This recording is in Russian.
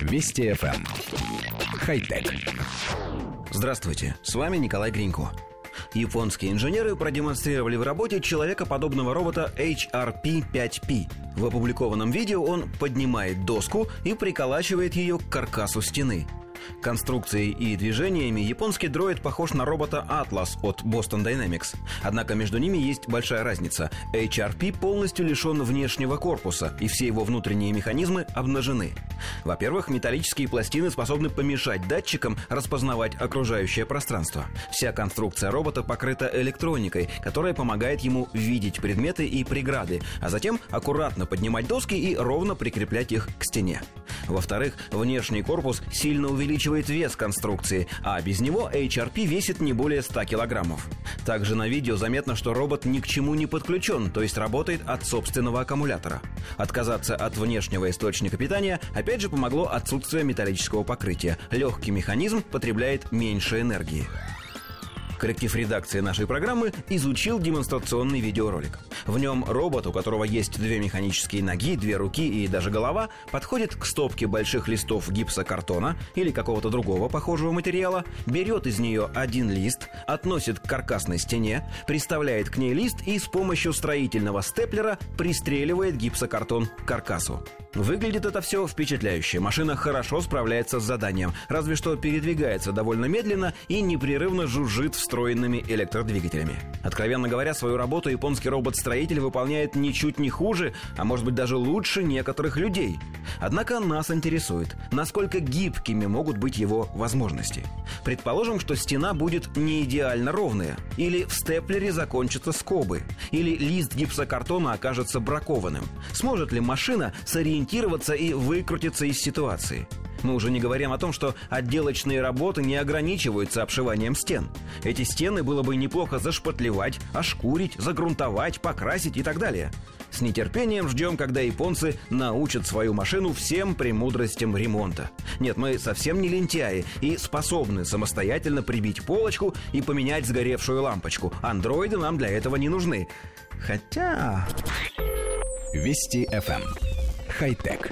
Вести FM. Эм. Хай-тек. Здравствуйте, с вами Николай Гринько. Японские инженеры продемонстрировали в работе человека-подобного робота HRP-5P. В опубликованном видео он поднимает доску и приколачивает ее к каркасу стены – Конструкцией и движениями японский дроид похож на робота Atlas от Boston Dynamics. Однако между ними есть большая разница. HRP полностью лишен внешнего корпуса, и все его внутренние механизмы обнажены. Во-первых, металлические пластины способны помешать датчикам распознавать окружающее пространство. Вся конструкция робота покрыта электроникой, которая помогает ему видеть предметы и преграды, а затем аккуратно поднимать доски и ровно прикреплять их к стене. Во-вторых, внешний корпус сильно увеличивает вес конструкции, а без него HRP весит не более 100 килограммов. Также на видео заметно, что робот ни к чему не подключен, то есть работает от собственного аккумулятора. Отказаться от внешнего источника питания опять же помогло отсутствие металлического покрытия. Легкий механизм потребляет меньше энергии. Коллектив редакции нашей программы изучил демонстрационный видеоролик. В нем робот, у которого есть две механические ноги, две руки и даже голова, подходит к стопке больших листов гипсокартона или какого-то другого похожего материала, берет из нее один лист, относит к каркасной стене, приставляет к ней лист и с помощью строительного степлера пристреливает гипсокартон к каркасу. Выглядит это все впечатляюще. Машина хорошо справляется с заданием, разве что передвигается довольно медленно и непрерывно жужжит встроенными электродвигателями. Откровенно говоря, свою работу японский робот-строитель выполняет ничуть не хуже, а может быть даже лучше некоторых людей. Однако нас интересует, насколько гибкими могут быть его возможности. Предположим, что стена будет не идеально ровная, или в степлере закончатся скобы, или лист гипсокартона окажется бракованным. Сможет ли машина сориентироваться и выкрутиться из ситуации. Мы уже не говорим о том, что отделочные работы не ограничиваются обшиванием стен. Эти стены было бы неплохо зашпатлевать, ошкурить, загрунтовать, покрасить и так далее. С нетерпением ждем, когда японцы научат свою машину всем премудростям ремонта. Нет, мы совсем не лентяи и способны самостоятельно прибить полочку и поменять сгоревшую лампочку. Андроиды нам для этого не нужны. Хотя... Вести FM хай-тек.